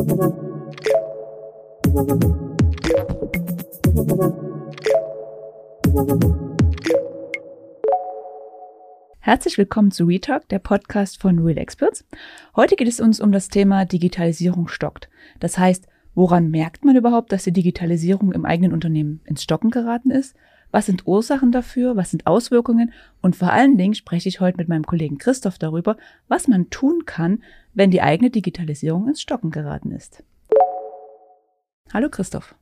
Herzlich willkommen zu Retalk, der Podcast von Real Experts. Heute geht es uns um das Thema Digitalisierung stockt. Das heißt, woran merkt man überhaupt, dass die Digitalisierung im eigenen Unternehmen ins Stocken geraten ist? Was sind Ursachen dafür? Was sind Auswirkungen? Und vor allen Dingen spreche ich heute mit meinem Kollegen Christoph darüber, was man tun kann, wenn die eigene Digitalisierung ins Stocken geraten ist. Hallo Christoph.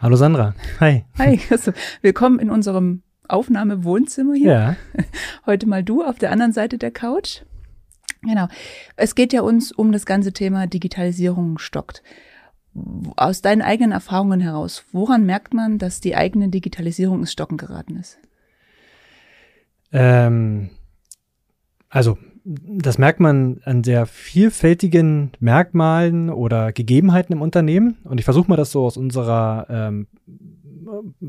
Hallo Sandra. Hi. Hi Christoph. Willkommen in unserem Aufnahmewohnzimmer hier. Ja. Heute mal du auf der anderen Seite der Couch. Genau. Es geht ja uns um das ganze Thema Digitalisierung stockt. Aus deinen eigenen Erfahrungen heraus, woran merkt man, dass die eigene Digitalisierung ins Stocken geraten ist? Ähm, also das merkt man an sehr vielfältigen Merkmalen oder Gegebenheiten im Unternehmen. Und ich versuche mal das so aus unserer ähm,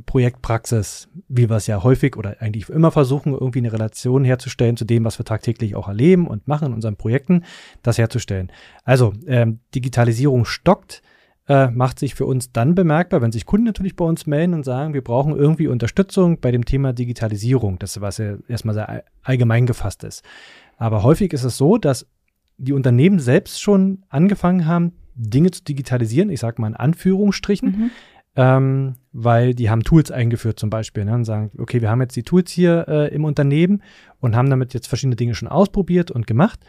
Projektpraxis, wie wir es ja häufig oder eigentlich immer versuchen, irgendwie eine Relation herzustellen zu dem, was wir tagtäglich auch erleben und machen in unseren Projekten, das herzustellen. Also ähm, Digitalisierung stockt, äh, macht sich für uns dann bemerkbar, wenn sich Kunden natürlich bei uns melden und sagen, wir brauchen irgendwie Unterstützung bei dem Thema Digitalisierung, das was ja erstmal sehr allgemein gefasst ist. Aber häufig ist es so, dass die Unternehmen selbst schon angefangen haben, Dinge zu digitalisieren, ich sage mal in Anführungsstrichen, mhm. ähm, weil die haben Tools eingeführt zum Beispiel ne, und sagen, okay, wir haben jetzt die Tools hier äh, im Unternehmen und haben damit jetzt verschiedene Dinge schon ausprobiert und gemacht,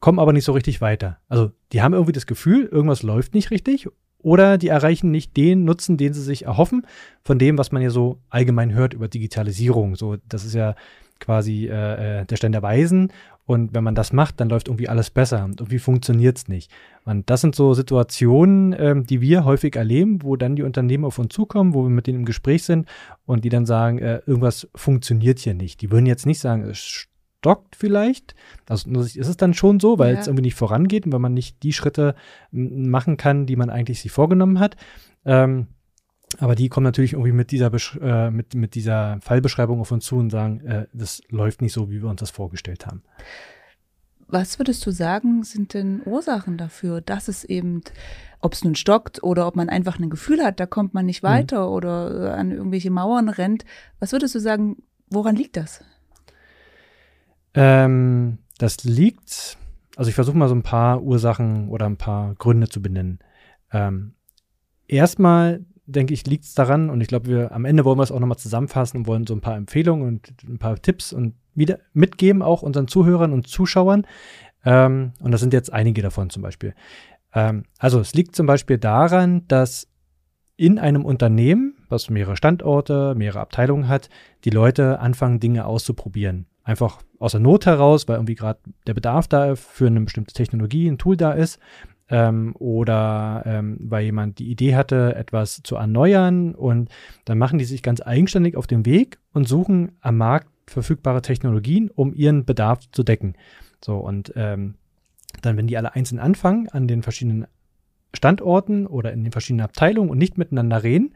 kommen aber nicht so richtig weiter. Also die haben irgendwie das Gefühl, irgendwas läuft nicht richtig oder die erreichen nicht den Nutzen, den sie sich erhoffen von dem, was man ja so allgemein hört über Digitalisierung. So, das ist ja quasi äh, äh der Stand der Weisen und wenn man das macht, dann läuft irgendwie alles besser und irgendwie funktioniert es nicht. Und das sind so Situationen, ähm, die wir häufig erleben, wo dann die Unternehmen auf uns zukommen, wo wir mit denen im Gespräch sind und die dann sagen, äh, irgendwas funktioniert hier nicht. Die würden jetzt nicht sagen, es stockt vielleicht. Also ist es dann schon so, weil ja. es irgendwie nicht vorangeht und wenn man nicht die Schritte machen kann, die man eigentlich sich vorgenommen hat. Ähm, aber die kommen natürlich irgendwie mit dieser, äh, mit, mit dieser Fallbeschreibung auf uns zu und sagen, äh, das läuft nicht so, wie wir uns das vorgestellt haben. Was würdest du sagen, sind denn Ursachen dafür, dass es eben, ob es nun stockt oder ob man einfach ein Gefühl hat, da kommt man nicht mhm. weiter mhm. oder an irgendwelche Mauern rennt? Was würdest du sagen, woran liegt das? Ähm, das liegt, also ich versuche mal so ein paar Ursachen oder ein paar Gründe zu benennen. Ähm, erstmal denke ich, liegt es daran, und ich glaube, wir am Ende wollen wir es auch nochmal zusammenfassen und wollen so ein paar Empfehlungen und ein paar Tipps und wieder mitgeben, auch unseren Zuhörern und Zuschauern. Ähm, und das sind jetzt einige davon zum Beispiel. Ähm, also es liegt zum Beispiel daran, dass in einem Unternehmen, was mehrere Standorte, mehrere Abteilungen hat, die Leute anfangen, Dinge auszuprobieren. Einfach aus der Not heraus, weil irgendwie gerade der Bedarf da für eine bestimmte Technologie, ein Tool da ist ähm, oder ähm, weil jemand die Idee hatte, etwas zu erneuern und dann machen die sich ganz eigenständig auf den Weg und suchen am Markt verfügbare Technologien, um ihren Bedarf zu decken. So und ähm, dann, wenn die alle einzeln anfangen an den verschiedenen Standorten oder in den verschiedenen Abteilungen und nicht miteinander reden,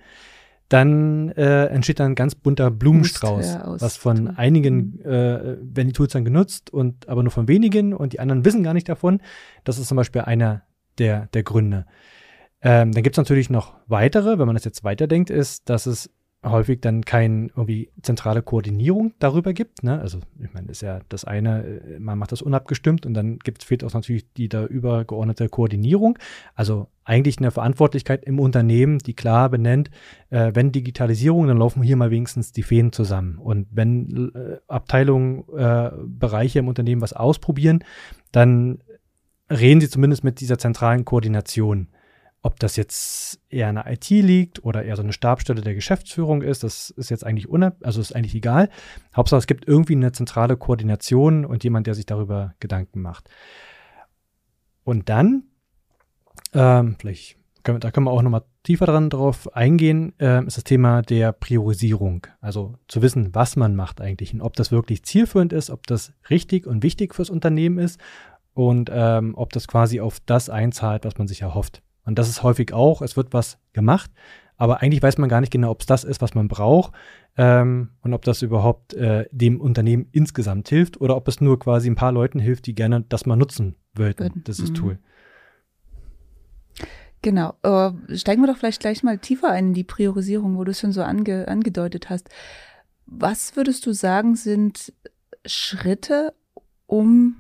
dann äh, entsteht dann ein ganz bunter Blumenstrauß, was von einigen mhm. äh, werden die Tools dann genutzt und aber nur von wenigen und die anderen wissen gar nicht davon. Das ist zum Beispiel einer der, der Gründe. Ähm, dann gibt es natürlich noch weitere, wenn man das jetzt weiterdenkt, ist, dass es häufig dann keine irgendwie zentrale Koordinierung darüber gibt. Ne? Also ich meine, ist ja das eine, äh, man macht das unabgestimmt und dann gibt, fehlt auch natürlich die da übergeordnete Koordinierung. Also eigentlich eine Verantwortlichkeit im Unternehmen, die klar benennt, äh, wenn Digitalisierung, dann laufen hier mal wenigstens die Fäden zusammen. Und wenn äh, Abteilungen, äh, Bereiche im Unternehmen was ausprobieren, dann reden sie zumindest mit dieser zentralen Koordination. Ob das jetzt eher der IT liegt oder eher so eine Stabstelle der Geschäftsführung ist, das ist jetzt eigentlich unab also ist eigentlich egal. Hauptsache es gibt irgendwie eine zentrale Koordination und jemand, der sich darüber Gedanken macht. Und dann, ähm, vielleicht können, da können wir auch nochmal tiefer dran drauf eingehen, äh, ist das Thema der Priorisierung. Also zu wissen, was man macht eigentlich und ob das wirklich zielführend ist, ob das richtig und wichtig fürs Unternehmen ist und ähm, ob das quasi auf das einzahlt, was man sich erhofft. Und das ist häufig auch, es wird was gemacht, aber eigentlich weiß man gar nicht genau, ob es das ist, was man braucht ähm, und ob das überhaupt äh, dem Unternehmen insgesamt hilft oder ob es nur quasi ein paar Leuten hilft, die gerne das mal nutzen wollten, dieses mhm. Tool. Genau. Äh, steigen wir doch vielleicht gleich mal tiefer ein in die Priorisierung, wo du es schon so ange angedeutet hast. Was würdest du sagen, sind Schritte, um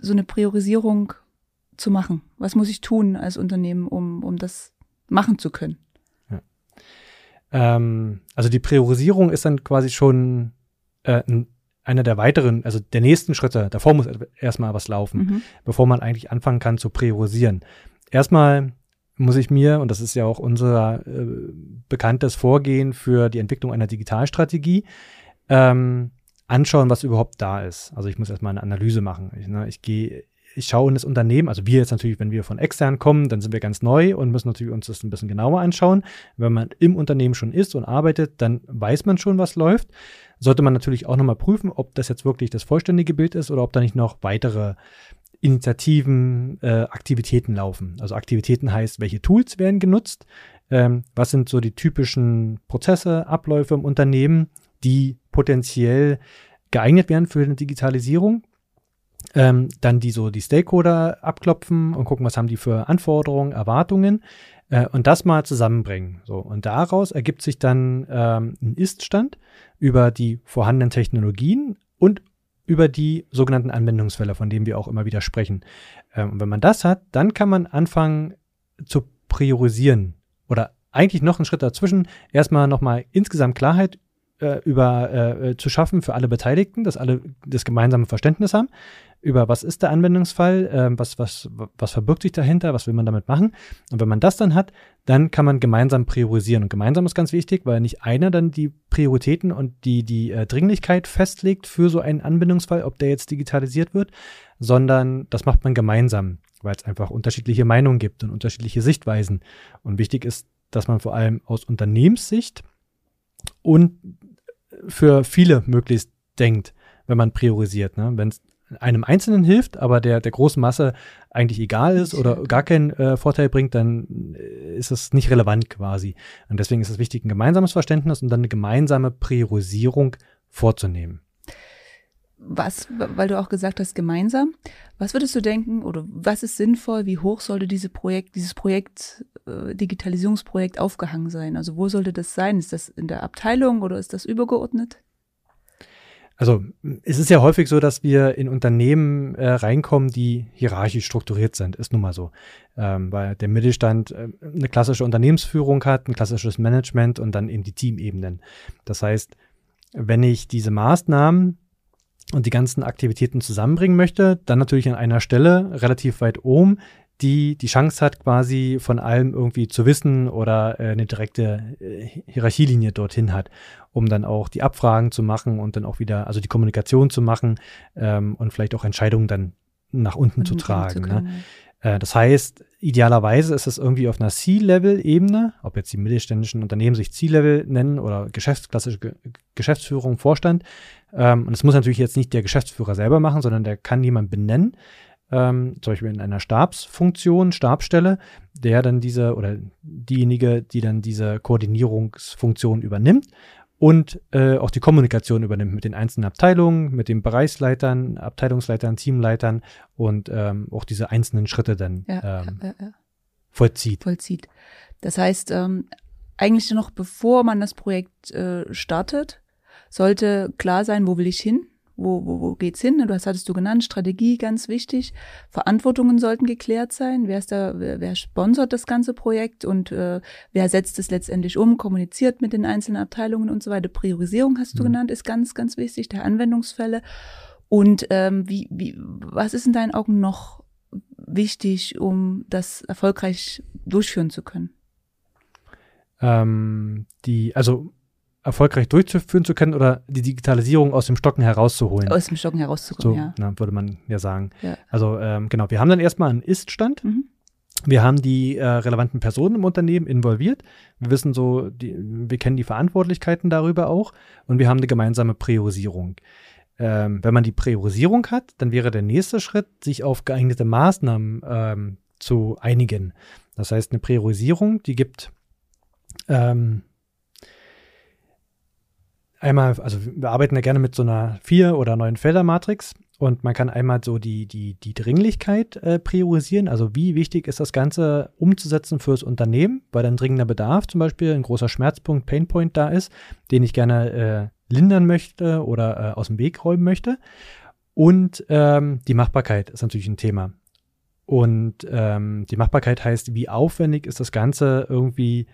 so eine Priorisierung zu machen? Was muss ich tun als Unternehmen, um, um das machen zu können? Ja. Ähm, also die Priorisierung ist dann quasi schon äh, ein, einer der weiteren, also der nächsten Schritte. Davor muss erstmal was laufen, mhm. bevor man eigentlich anfangen kann zu priorisieren. Erstmal muss ich mir, und das ist ja auch unser äh, bekanntes Vorgehen für die Entwicklung einer Digitalstrategie, ähm, anschauen, was überhaupt da ist. Also ich muss erstmal eine Analyse machen. Ich, ne, ich gehe, ich schaue in das Unternehmen, also wir jetzt natürlich, wenn wir von extern kommen, dann sind wir ganz neu und müssen natürlich uns das ein bisschen genauer anschauen. Wenn man im Unternehmen schon ist und arbeitet, dann weiß man schon, was läuft. Sollte man natürlich auch nochmal prüfen, ob das jetzt wirklich das vollständige Bild ist oder ob da nicht noch weitere Initiativen, äh, Aktivitäten laufen. Also Aktivitäten heißt, welche Tools werden genutzt, ähm, was sind so die typischen Prozesse, Abläufe im Unternehmen, die potenziell geeignet wären für eine Digitalisierung. Ähm, dann die so die Stakeholder abklopfen und gucken, was haben die für Anforderungen, Erwartungen äh, und das mal zusammenbringen. So und daraus ergibt sich dann ähm, ein Ist-Stand über die vorhandenen Technologien und über die sogenannten Anwendungsfälle, von denen wir auch immer wieder sprechen. Ähm, und wenn man das hat, dann kann man anfangen zu priorisieren oder eigentlich noch einen Schritt dazwischen, erstmal nochmal insgesamt Klarheit äh, über äh, zu schaffen für alle Beteiligten, dass alle das gemeinsame Verständnis haben über was ist der Anwendungsfall, äh, was, was, was verbirgt sich dahinter, was will man damit machen. Und wenn man das dann hat, dann kann man gemeinsam priorisieren. Und gemeinsam ist ganz wichtig, weil nicht einer dann die Prioritäten und die, die äh, Dringlichkeit festlegt für so einen Anwendungsfall, ob der jetzt digitalisiert wird, sondern das macht man gemeinsam, weil es einfach unterschiedliche Meinungen gibt und unterschiedliche Sichtweisen. Und wichtig ist, dass man vor allem aus Unternehmenssicht und für viele möglichst denkt, wenn man priorisiert. Ne? Wenn es einem Einzelnen hilft, aber der, der großen Masse eigentlich egal ist oder gar keinen äh, Vorteil bringt, dann äh, ist es nicht relevant quasi. Und deswegen ist es wichtig, ein gemeinsames Verständnis und dann eine gemeinsame Priorisierung vorzunehmen. Was, weil du auch gesagt hast, gemeinsam, was würdest du denken oder was ist sinnvoll, wie hoch sollte diese Projekt, dieses Projekt, äh, Digitalisierungsprojekt aufgehangen sein? Also wo sollte das sein? Ist das in der Abteilung oder ist das übergeordnet? Also es ist ja häufig so, dass wir in Unternehmen äh, reinkommen, die hierarchisch strukturiert sind. Ist nun mal so. Ähm, weil der Mittelstand äh, eine klassische Unternehmensführung hat, ein klassisches Management und dann eben die Teamebenen. Das heißt, wenn ich diese Maßnahmen und die ganzen Aktivitäten zusammenbringen möchte, dann natürlich an einer Stelle relativ weit oben, die die Chance hat, quasi von allem irgendwie zu wissen oder äh, eine direkte äh, Hierarchielinie dorthin hat, um dann auch die Abfragen zu machen und dann auch wieder, also die Kommunikation zu machen ähm, und vielleicht auch Entscheidungen dann nach unten zu tragen. Zu ne? Äh, das heißt, idealerweise ist es irgendwie auf einer C-Level-Ebene, ob jetzt die mittelständischen Unternehmen sich C-Level nennen oder geschäftsklassische Ge Geschäftsführung, Vorstand. Ähm, und das muss natürlich jetzt nicht der Geschäftsführer selber machen, sondern der kann jemand benennen, ähm, zum Beispiel in einer Stabsfunktion, Stabstelle, der dann diese oder diejenige, die dann diese Koordinierungsfunktion übernimmt und äh, auch die Kommunikation übernimmt mit den einzelnen Abteilungen, mit den Bereichsleitern, Abteilungsleitern, Teamleitern und ähm, auch diese einzelnen Schritte dann ja, ähm, ja, ja, vollzieht. Vollzieht. Das heißt, ähm, eigentlich noch bevor man das Projekt äh, startet, sollte klar sein, wo will ich hin? Wo, wo, wo geht's hin? Du hast, hattest du genannt, Strategie, ganz wichtig. Verantwortungen sollten geklärt sein. Wer ist da, wer, wer sponsert das ganze Projekt und äh, wer setzt es letztendlich um, kommuniziert mit den einzelnen Abteilungen und so weiter. Priorisierung hast du mhm. genannt, ist ganz, ganz wichtig, der Anwendungsfälle. Und ähm, wie, wie, was ist in deinen Augen noch wichtig, um das erfolgreich durchführen zu können? Ähm, die, also erfolgreich durchzuführen zu können oder die Digitalisierung aus dem Stocken herauszuholen. Aus dem Stocken herauszuholen, so, ja. Na, würde man ja sagen. Ja. Also ähm, genau, wir haben dann erstmal einen Ist-Stand. Mhm. Wir haben die äh, relevanten Personen im Unternehmen involviert. Wir wissen so, die, wir kennen die Verantwortlichkeiten darüber auch und wir haben eine gemeinsame Priorisierung. Ähm, wenn man die Priorisierung hat, dann wäre der nächste Schritt, sich auf geeignete Maßnahmen ähm, zu einigen. Das heißt, eine Priorisierung, die gibt ähm, einmal, also wir arbeiten ja gerne mit so einer vier oder neun Felder Matrix Und man kann einmal so die, die, die Dringlichkeit äh, priorisieren, also wie wichtig ist das Ganze umzusetzen fürs Unternehmen, weil dann dringender Bedarf zum Beispiel, ein großer Schmerzpunkt, Painpoint da ist, den ich gerne äh, lindern möchte oder äh, aus dem Weg räumen möchte. Und ähm, die Machbarkeit ist natürlich ein Thema. Und ähm, die Machbarkeit heißt, wie aufwendig ist das Ganze irgendwie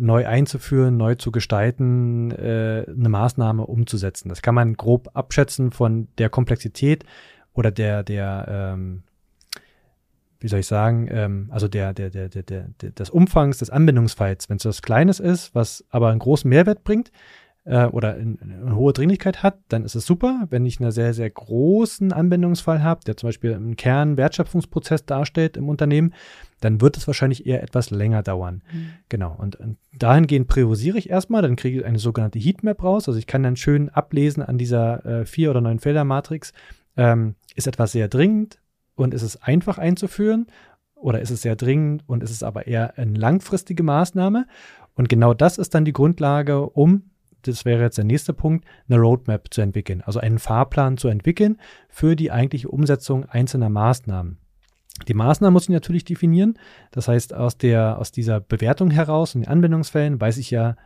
neu einzuführen, neu zu gestalten, äh, eine Maßnahme umzusetzen. Das kann man grob abschätzen von der Komplexität oder der, der, ähm, wie soll ich sagen, ähm, also der, der, der, der, der, des Umfangs des Anwendungsfalls. Wenn es was Kleines ist, was aber einen großen Mehrwert bringt, äh, oder in, in eine hohe Dringlichkeit hat, dann ist es super. Wenn ich einen sehr, sehr großen Anwendungsfall habe, der zum Beispiel einen Kernwertschöpfungsprozess darstellt im Unternehmen, dann wird es wahrscheinlich eher etwas länger dauern. Mhm. Genau. Und, und, dahingehend priorisiere ich erstmal, dann kriege ich eine sogenannte Heatmap raus. Also ich kann dann schön ablesen an dieser äh, vier oder neun Felder Matrix, ähm, ist etwas sehr dringend und ist es einfach einzuführen oder ist es sehr dringend und ist es aber eher eine langfristige Maßnahme. Und genau das ist dann die Grundlage, um das wäre jetzt der nächste Punkt, eine Roadmap zu entwickeln, also einen Fahrplan zu entwickeln für die eigentliche Umsetzung einzelner Maßnahmen. Die Maßnahmen muss ich natürlich definieren. Das heißt, aus der, aus dieser Bewertung heraus und den Anwendungsfällen weiß ich ja,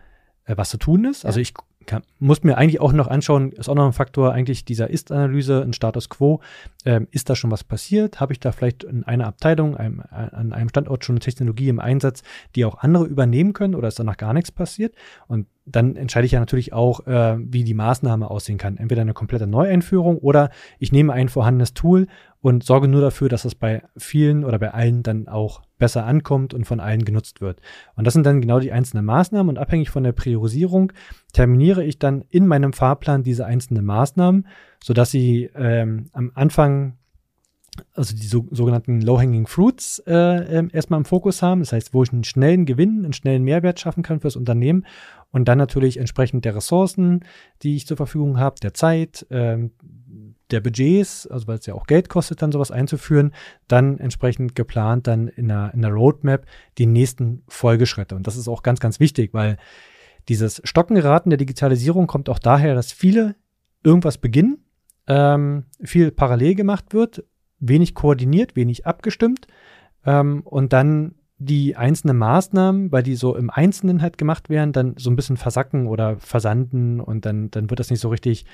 äh, was zu tun ist. Also ja. Also ich kann, muss mir eigentlich auch noch anschauen, ist auch noch ein Faktor eigentlich dieser Ist-Analyse, ein Status Quo. Ähm, ist da schon was passiert? Habe ich da vielleicht in einer Abteilung, einem, an einem Standort schon eine Technologie im Einsatz, die auch andere übernehmen können oder ist da noch gar nichts passiert? Und dann entscheide ich ja natürlich auch, äh, wie die Maßnahme aussehen kann. Entweder eine komplette Neueinführung oder ich nehme ein vorhandenes Tool und sorge nur dafür, dass es bei vielen oder bei allen dann auch besser ankommt und von allen genutzt wird. Und das sind dann genau die einzelnen Maßnahmen und abhängig von der Priorisierung terminiere ich dann in meinem Fahrplan diese einzelnen Maßnahmen, sodass sie ähm, am Anfang also die so, sogenannten Low-Hanging Fruits äh, äh, erstmal im Fokus haben. Das heißt, wo ich einen schnellen Gewinn, einen schnellen Mehrwert schaffen kann fürs Unternehmen und dann natürlich entsprechend der Ressourcen, die ich zur Verfügung habe, der Zeit, ähm, der Budgets, also weil es ja auch Geld kostet, dann sowas einzuführen, dann entsprechend geplant dann in einer, in einer Roadmap die nächsten Folgeschritte. Und das ist auch ganz, ganz wichtig, weil dieses Stockengeraten der Digitalisierung kommt auch daher, dass viele irgendwas beginnen, ähm, viel parallel gemacht wird, wenig koordiniert, wenig abgestimmt ähm, und dann die einzelnen Maßnahmen, weil die so im Einzelnen halt gemacht werden, dann so ein bisschen versacken oder versanden und dann, dann wird das nicht so richtig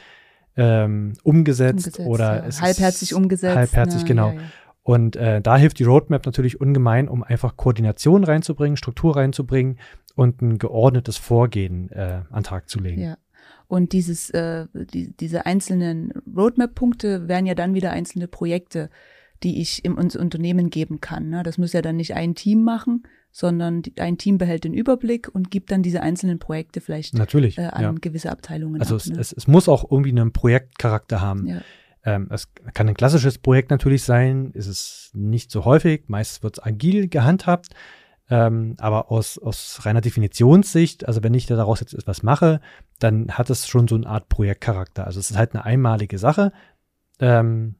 ähm, umgesetzt, umgesetzt, oder ja. halbherzig umgesetzt. Halbherzig, ja, genau. Ja, und äh, da hilft die Roadmap natürlich ungemein, um einfach Koordination reinzubringen, Struktur reinzubringen und ein geordnetes Vorgehen äh, an Tag zu legen. Ja. Und dieses, äh, die, diese einzelnen Roadmap-Punkte wären ja dann wieder einzelne Projekte, die ich im Unternehmen geben kann. Ne? Das muss ja dann nicht ein Team machen, sondern ein Team behält den Überblick und gibt dann diese einzelnen Projekte vielleicht Natürlich, äh, an ja. gewisse Abteilungen. Also ab, ne? es, es, muss auch irgendwie einen Projektcharakter haben. Ja. Ähm, es kann ein klassisches Projekt natürlich sein, ist es nicht so häufig, meist wird es agil gehandhabt. Ähm, aber aus, aus reiner Definitionssicht, also wenn ich daraus jetzt etwas mache, dann hat es schon so eine Art Projektcharakter. Also es ist halt eine einmalige Sache ähm,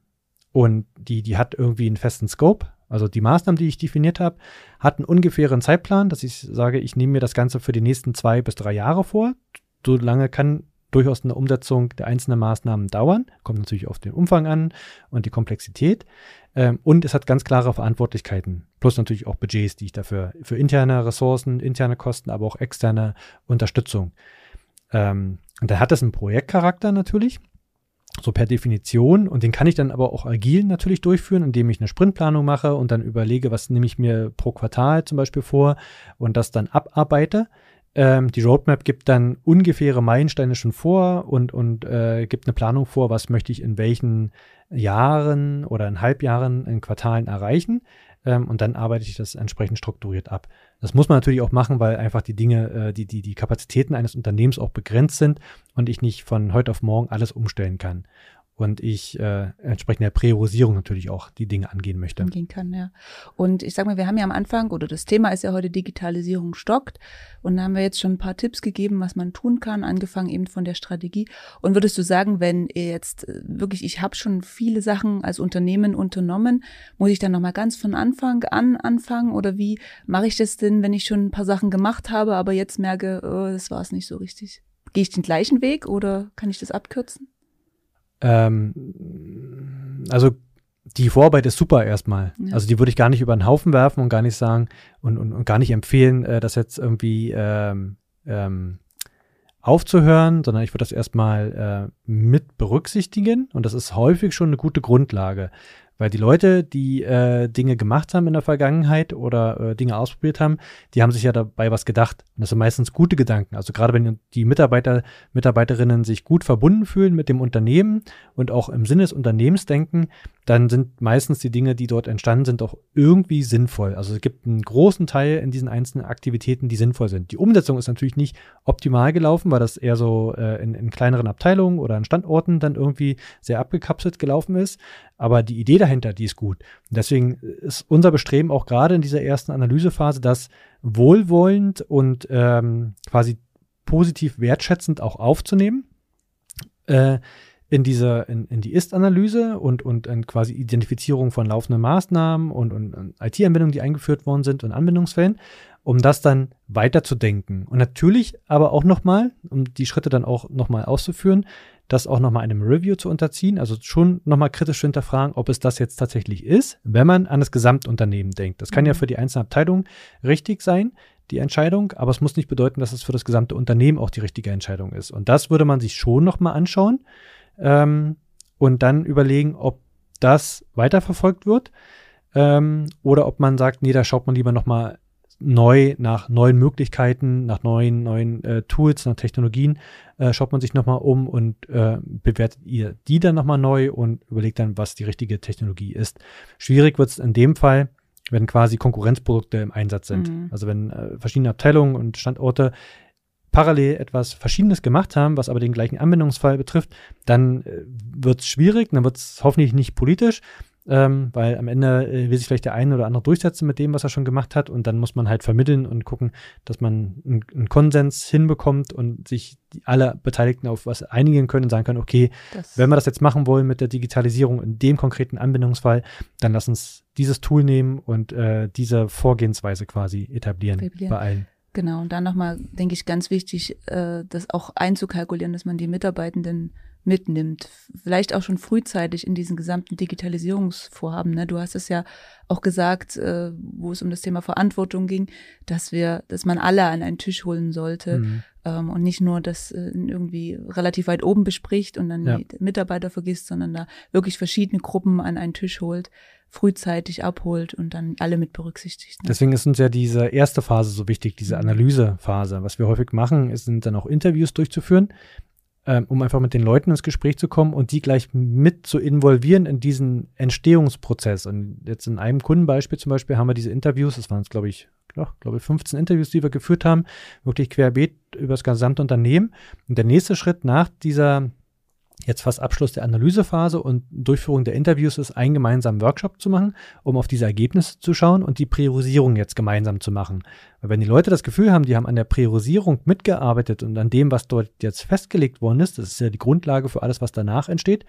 und die, die hat irgendwie einen festen Scope. Also die Maßnahmen, die ich definiert habe, hatten ungefähren Zeitplan, dass ich sage, ich nehme mir das Ganze für die nächsten zwei bis drei Jahre vor. So lange kann durchaus eine Umsetzung der einzelnen Maßnahmen dauern. Kommt natürlich auf den Umfang an und die Komplexität. Ähm, und es hat ganz klare Verantwortlichkeiten. Plus natürlich auch Budgets, die ich dafür für interne Ressourcen, interne Kosten, aber auch externe Unterstützung. Ähm, und da hat es einen Projektcharakter natürlich so per Definition. Und den kann ich dann aber auch agil natürlich durchführen, indem ich eine Sprintplanung mache und dann überlege, was nehme ich mir pro Quartal zum Beispiel vor und das dann abarbeite. Ähm, die Roadmap gibt dann ungefähre Meilensteine schon vor und, und äh, gibt eine Planung vor, was möchte ich in welchen Jahren oder in Halbjahren, in Quartalen erreichen. Ähm, und dann arbeite ich das entsprechend strukturiert ab. Das muss man natürlich auch machen, weil einfach die Dinge, äh, die, die, die Kapazitäten eines Unternehmens auch begrenzt sind und ich nicht von heute auf morgen alles umstellen kann und ich äh, entsprechend der Priorisierung natürlich auch die Dinge angehen möchte. Angehen kann, ja. Und ich sag mal, wir haben ja am Anfang, oder das Thema ist ja heute Digitalisierung stockt. Und da haben wir jetzt schon ein paar Tipps gegeben, was man tun kann, angefangen eben von der Strategie. Und würdest du sagen, wenn jetzt äh, wirklich, ich habe schon viele Sachen als Unternehmen unternommen, muss ich dann nochmal ganz von Anfang an anfangen? Oder wie mache ich das denn, wenn ich schon ein paar Sachen gemacht habe, aber jetzt merke, oh, das war es nicht so richtig? Gehe ich den gleichen Weg oder kann ich das abkürzen? Ähm, also die Vorarbeit ist super erstmal. Ja. Also die würde ich gar nicht über den Haufen werfen und gar nicht sagen und, und, und gar nicht empfehlen, äh, das jetzt irgendwie ähm, ähm, aufzuhören, sondern ich würde das erstmal äh, mit berücksichtigen und das ist häufig schon eine gute Grundlage. Weil die Leute, die äh, Dinge gemacht haben in der Vergangenheit oder äh, Dinge ausprobiert haben, die haben sich ja dabei was gedacht. Und das sind meistens gute Gedanken. Also gerade wenn die Mitarbeiter, Mitarbeiterinnen sich gut verbunden fühlen mit dem Unternehmen und auch im Sinne des Unternehmens denken, dann sind meistens die Dinge, die dort entstanden sind, auch irgendwie sinnvoll. Also es gibt einen großen Teil in diesen einzelnen Aktivitäten, die sinnvoll sind. Die Umsetzung ist natürlich nicht optimal gelaufen, weil das eher so äh, in, in kleineren Abteilungen oder an Standorten dann irgendwie sehr abgekapselt gelaufen ist. Aber die Idee dahinter, die ist gut. Und deswegen ist unser Bestreben auch gerade in dieser ersten Analysephase, das wohlwollend und ähm, quasi positiv wertschätzend auch aufzunehmen. Äh, in diese, in, in die Ist-Analyse und, und in quasi Identifizierung von laufenden Maßnahmen und, und, und IT-Anwendungen, die eingeführt worden sind und Anwendungsfällen, um das dann weiterzudenken. Und natürlich aber auch nochmal, um die Schritte dann auch nochmal auszuführen, das auch nochmal einem Review zu unterziehen, also schon nochmal kritisch hinterfragen, ob es das jetzt tatsächlich ist, wenn man an das Gesamtunternehmen denkt. Das kann ja für die einzelne Abteilung richtig sein, die Entscheidung, aber es muss nicht bedeuten, dass es für das gesamte Unternehmen auch die richtige Entscheidung ist. Und das würde man sich schon nochmal anschauen ähm, und dann überlegen, ob das weiterverfolgt wird ähm, oder ob man sagt, nee, da schaut man lieber nochmal neu nach neuen Möglichkeiten, nach neuen, neuen äh, Tools, nach Technologien, äh, schaut man sich nochmal um und äh, bewertet ihr die dann nochmal neu und überlegt dann, was die richtige Technologie ist. Schwierig wird es in dem Fall, wenn quasi Konkurrenzprodukte im Einsatz sind. Mhm. Also wenn äh, verschiedene Abteilungen und Standorte parallel etwas Verschiedenes gemacht haben, was aber den gleichen Anwendungsfall betrifft, dann äh, wird es schwierig, dann wird es hoffentlich nicht politisch, ähm, weil am Ende äh, will sich vielleicht der eine oder andere durchsetzen mit dem, was er schon gemacht hat und dann muss man halt vermitteln und gucken, dass man einen Konsens hinbekommt und sich die, alle Beteiligten auf was einigen können und sagen können, okay, das wenn wir das jetzt machen wollen mit der Digitalisierung in dem konkreten Anwendungsfall, dann lass uns dieses Tool nehmen und äh, diese Vorgehensweise quasi etablieren, etablieren. bei allen. Genau, und dann nochmal, denke ich, ganz wichtig, äh, das auch einzukalkulieren, dass man die Mitarbeitenden mitnimmt. Vielleicht auch schon frühzeitig in diesen gesamten Digitalisierungsvorhaben. Ne? Du hast es ja auch gesagt, äh, wo es um das Thema Verantwortung ging, dass wir, dass man alle an einen Tisch holen sollte mhm. ähm, und nicht nur das äh, irgendwie relativ weit oben bespricht und dann ja. die Mitarbeiter vergisst, sondern da wirklich verschiedene Gruppen an einen Tisch holt frühzeitig abholt und dann alle mit berücksichtigt. Ne? Deswegen ist uns ja diese erste Phase so wichtig, diese mhm. Analysephase. Was wir häufig machen, ist, sind dann auch Interviews durchzuführen, ähm, um einfach mit den Leuten ins Gespräch zu kommen und die gleich mit zu involvieren in diesen Entstehungsprozess. Und jetzt in einem Kundenbeispiel zum Beispiel haben wir diese Interviews, das waren es, glaube ich, ja, glaube ich, 15 Interviews, die wir geführt haben, wirklich querbeet über das gesamte Unternehmen. Und der nächste Schritt nach dieser jetzt fast Abschluss der Analysephase und Durchführung der Interviews ist, einen gemeinsamen Workshop zu machen, um auf diese Ergebnisse zu schauen und die Priorisierung jetzt gemeinsam zu machen. Weil wenn die Leute das Gefühl haben, die haben an der Priorisierung mitgearbeitet und an dem, was dort jetzt festgelegt worden ist, das ist ja die Grundlage für alles, was danach entsteht,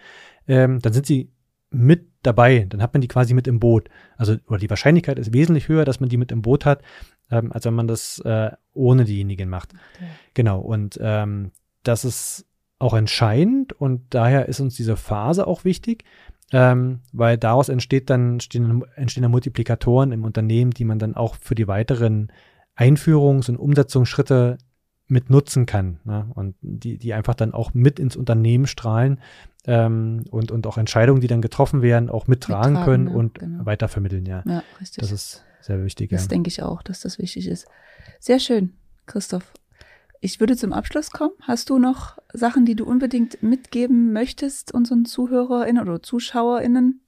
ähm, dann sind sie mit dabei, dann hat man die quasi mit im Boot. Also, oder die Wahrscheinlichkeit ist wesentlich höher, dass man die mit im Boot hat, ähm, als wenn man das äh, ohne diejenigen macht. Okay. Genau, und ähm, das ist auch entscheidend und daher ist uns diese Phase auch wichtig, ähm, weil daraus entsteht dann, entstehen, entstehen dann Multiplikatoren im Unternehmen, die man dann auch für die weiteren Einführungs- und Umsetzungsschritte mit nutzen kann ne? und die, die einfach dann auch mit ins Unternehmen strahlen ähm, und, und auch Entscheidungen, die dann getroffen werden, auch mittragen, mittragen können ja, und genau. weitervermitteln. Ja. ja, richtig. Das ist sehr wichtig. Das ja. denke ich auch, dass das wichtig ist. Sehr schön, Christoph. Ich würde zum Abschluss kommen. Hast du noch Sachen, die du unbedingt mitgeben möchtest unseren ZuhörerInnen oder ZuschauerInnen?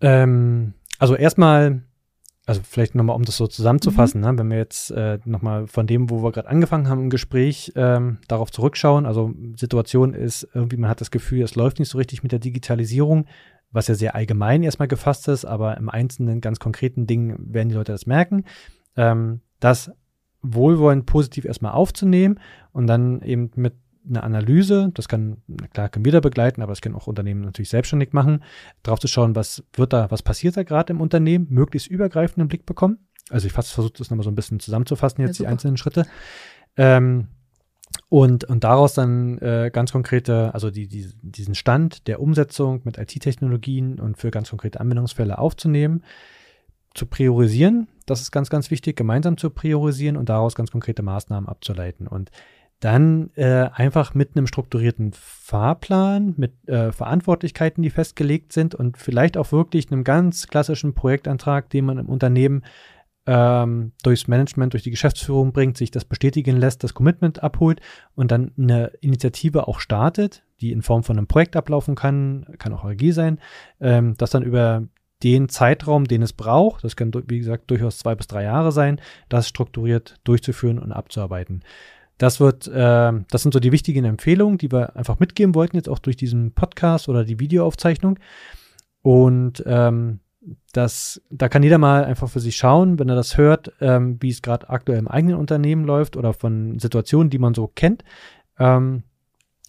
Ähm, also erstmal, also vielleicht nochmal, um das so zusammenzufassen, mhm. ne, wenn wir jetzt äh, nochmal von dem, wo wir gerade angefangen haben im Gespräch, ähm, darauf zurückschauen. Also Situation ist irgendwie, man hat das Gefühl, es läuft nicht so richtig mit der Digitalisierung, was ja sehr allgemein erstmal gefasst ist, aber im Einzelnen ganz konkreten Dingen werden die Leute das merken. Ähm, das wohlwollend positiv erstmal aufzunehmen und dann eben mit einer Analyse, das kann, klar, können wir da begleiten, aber das können auch Unternehmen natürlich selbstständig machen, drauf zu schauen, was wird da, was passiert da gerade im Unternehmen, möglichst übergreifenden Blick bekommen. Also ich versuche das nochmal so ein bisschen zusammenzufassen, jetzt ja, die einzelnen Schritte. Ähm, Und, und daraus dann äh, ganz konkrete, also die, die, diesen Stand der Umsetzung mit IT-Technologien und für ganz konkrete Anwendungsfälle aufzunehmen, zu priorisieren, das ist ganz, ganz wichtig, gemeinsam zu priorisieren und daraus ganz konkrete Maßnahmen abzuleiten. Und dann äh, einfach mit einem strukturierten Fahrplan, mit äh, Verantwortlichkeiten, die festgelegt sind und vielleicht auch wirklich einem ganz klassischen Projektantrag, den man im Unternehmen ähm, durchs Management, durch die Geschäftsführung bringt, sich das bestätigen lässt, das Commitment abholt und dann eine Initiative auch startet, die in Form von einem Projekt ablaufen kann, kann auch AG sein, ähm, das dann über den Zeitraum, den es braucht, das kann, wie gesagt, durchaus zwei bis drei Jahre sein, das strukturiert durchzuführen und abzuarbeiten. Das wird, äh, das sind so die wichtigen Empfehlungen, die wir einfach mitgeben wollten, jetzt auch durch diesen Podcast oder die Videoaufzeichnung. Und ähm, das, da kann jeder mal einfach für sich schauen, wenn er das hört, ähm, wie es gerade aktuell im eigenen Unternehmen läuft oder von Situationen, die man so kennt. Ähm,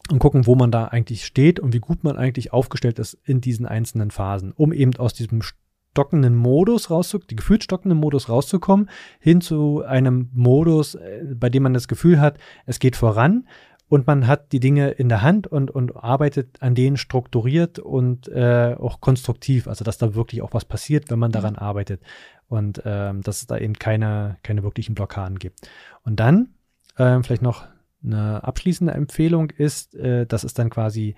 und gucken, wo man da eigentlich steht und wie gut man eigentlich aufgestellt ist in diesen einzelnen Phasen, um eben aus diesem stockenden Modus rauszukommen, die gefühlt stockenden Modus rauszukommen, hin zu einem Modus, äh, bei dem man das Gefühl hat, es geht voran und man hat die Dinge in der Hand und, und arbeitet an denen strukturiert und äh, auch konstruktiv, also dass da wirklich auch was passiert, wenn man daran mhm. arbeitet und ähm, dass es da eben keine, keine wirklichen Blockaden gibt. Und dann äh, vielleicht noch eine abschließende Empfehlung ist, äh, das ist dann quasi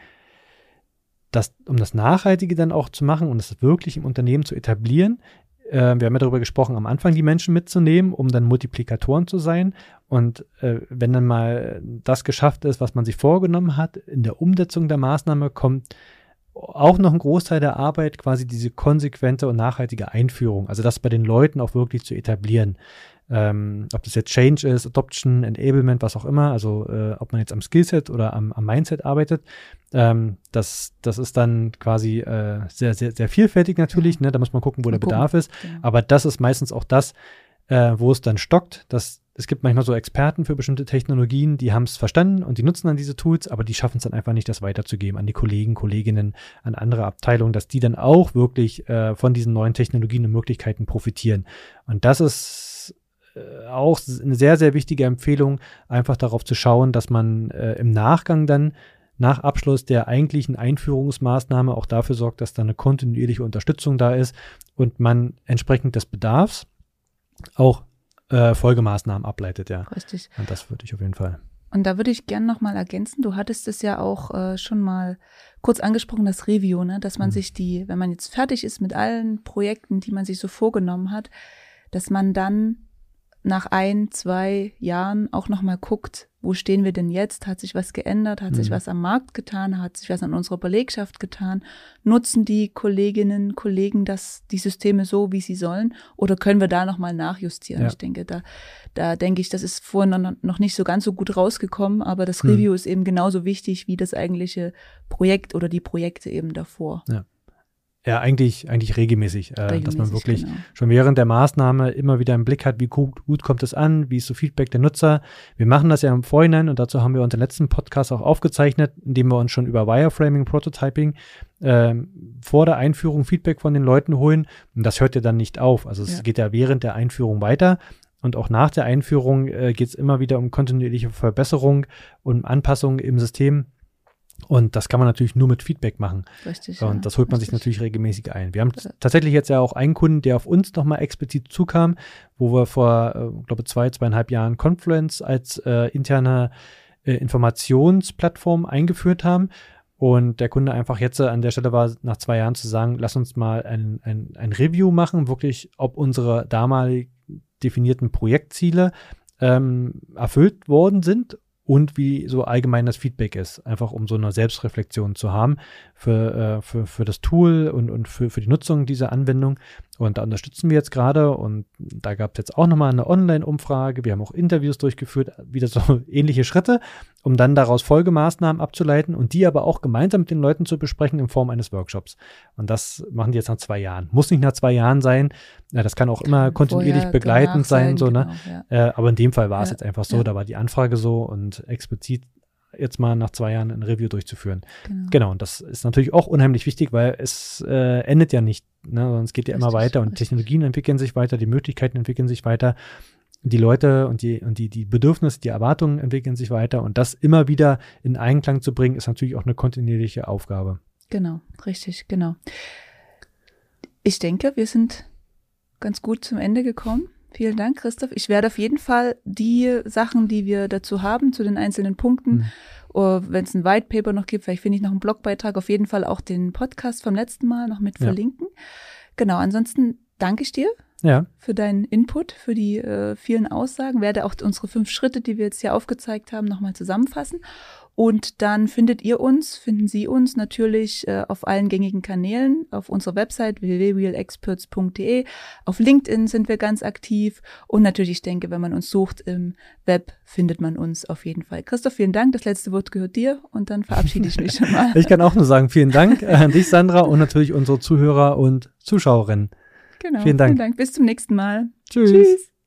das, um das Nachhaltige dann auch zu machen und es wirklich im Unternehmen zu etablieren, äh, wir haben ja darüber gesprochen, am Anfang die Menschen mitzunehmen, um dann Multiplikatoren zu sein. Und äh, wenn dann mal das geschafft ist, was man sich vorgenommen hat, in der Umsetzung der Maßnahme kommt auch noch ein Großteil der Arbeit quasi diese konsequente und nachhaltige Einführung, also das bei den Leuten auch wirklich zu etablieren ähm, ob das jetzt Change ist, Adoption, Enablement, was auch immer, also äh, ob man jetzt am Skillset oder am, am Mindset arbeitet, ähm, das, das ist dann quasi äh, sehr, sehr, sehr vielfältig natürlich, ne? da muss man gucken, wo mal der Bedarf ist, ja. Genau. aber das ist meistens auch das, äh, wo es dann stockt, dass es gibt manchmal so Experten für bestimmte Technologien, die haben es verstanden und die nutzen dann diese Tools, aber die schaffen es dann einfach nicht, das weiterzugeben an die Kollegen, Kolleginnen, an andere Abteilungen, dass die dann auch wirklich äh, von diesen neuen Technologien und Möglichkeiten profitieren. Und das ist auch eine sehr, sehr wichtige Empfehlung, einfach darauf zu schauen, dass man äh, im Nachgang dann nach Abschluss der eigentlichen Einführungsmaßnahme auch dafür sorgt, dass da eine kontinuierliche Unterstützung da ist und man entsprechend des Bedarfs auch äh, Folgemaßnahmen ableitet, ja. Richtig. Und das würde ich auf jeden Fall. Und da würde ich gerne nochmal ergänzen, du hattest es ja auch äh, schon mal kurz angesprochen, das Review, ne? dass man mhm. sich die, wenn man jetzt fertig ist mit allen Projekten, die man sich so vorgenommen hat, dass man dann nach ein, zwei Jahren auch nochmal guckt, wo stehen wir denn jetzt? Hat sich was geändert? Hat mhm. sich was am Markt getan? Hat sich was an unserer Belegschaft getan? Nutzen die Kolleginnen, Kollegen das, die Systeme so, wie sie sollen? Oder können wir da nochmal nachjustieren? Ja. Ich denke, da, da denke ich, das ist vorhin noch nicht so ganz so gut rausgekommen, aber das mhm. Review ist eben genauso wichtig wie das eigentliche Projekt oder die Projekte eben davor. Ja. Ja, eigentlich, eigentlich regelmäßig, äh, regelmäßig dass man wirklich genau. schon während der Maßnahme immer wieder im Blick hat, wie gut, gut, kommt es an, wie ist so Feedback der Nutzer. Wir machen das ja im Vorhinein und dazu haben wir unseren letzten Podcast auch aufgezeichnet, indem wir uns schon über Wireframing, Prototyping äh, vor der Einführung Feedback von den Leuten holen. Und das hört ja dann nicht auf. Also es ja. geht ja während der Einführung weiter. Und auch nach der Einführung äh, geht es immer wieder um kontinuierliche Verbesserung und Anpassungen im System. Und das kann man natürlich nur mit Feedback machen. Richtig. Und das holt man richtig. sich natürlich regelmäßig ein. Wir haben tatsächlich jetzt ja auch einen Kunden, der auf uns nochmal explizit zukam, wo wir vor, äh, glaube zwei, zweieinhalb Jahren Confluence als äh, interne äh, Informationsplattform eingeführt haben. Und der Kunde einfach jetzt an der Stelle war, nach zwei Jahren zu sagen, lass uns mal ein, ein, ein Review machen, wirklich, ob unsere damalig definierten Projektziele ähm, erfüllt worden sind und wie so allgemein das Feedback ist, einfach um so eine Selbstreflexion zu haben für, äh, für, für das Tool und, und für, für die Nutzung dieser Anwendung. Und da unterstützen wir jetzt gerade und da gab es jetzt auch nochmal eine Online-Umfrage. Wir haben auch Interviews durchgeführt, wieder so ähnliche Schritte, um dann daraus Folgemaßnahmen abzuleiten und die aber auch gemeinsam mit den Leuten zu besprechen in Form eines Workshops. Und das machen die jetzt nach zwei Jahren. Muss nicht nach zwei Jahren sein. Ja, das kann auch immer kontinuierlich begleitend sein, so, ne? Genau, ja. äh, aber in dem Fall war es ja, jetzt einfach so, da war die Anfrage so und explizit jetzt mal nach zwei Jahren ein Review durchzuführen. Genau. genau, und das ist natürlich auch unheimlich wichtig, weil es äh, endet ja nicht, ne, sondern es geht ja richtig, immer weiter und richtig. Technologien entwickeln sich weiter, die Möglichkeiten entwickeln sich weiter. die Leute und die, und die, die Bedürfnisse, die Erwartungen entwickeln sich weiter und das immer wieder in Einklang zu bringen, ist natürlich auch eine kontinuierliche Aufgabe. Genau, richtig, genau. Ich denke, wir sind ganz gut zum Ende gekommen. Vielen Dank, Christoph. Ich werde auf jeden Fall die Sachen, die wir dazu haben, zu den einzelnen Punkten, mhm. wenn es ein White Paper noch gibt, vielleicht finde ich noch einen Blogbeitrag, auf jeden Fall auch den Podcast vom letzten Mal noch mit ja. verlinken. Genau, ansonsten danke ich dir ja. für deinen Input, für die äh, vielen Aussagen. Werde auch unsere fünf Schritte, die wir jetzt hier aufgezeigt haben, nochmal zusammenfassen. Und dann findet ihr uns, finden Sie uns natürlich äh, auf allen gängigen Kanälen, auf unserer Website www.realexperts.de. Auf LinkedIn sind wir ganz aktiv. Und natürlich, ich denke, wenn man uns sucht im Web, findet man uns auf jeden Fall. Christoph, vielen Dank. Das letzte Wort gehört dir und dann verabschiede ich mich schon mal. Ich kann auch nur sagen, vielen Dank an dich, Sandra, und natürlich unsere Zuhörer und Zuschauerinnen. Genau. Vielen Dank. Vielen Dank. Bis zum nächsten Mal. Tschüss. Tschüss.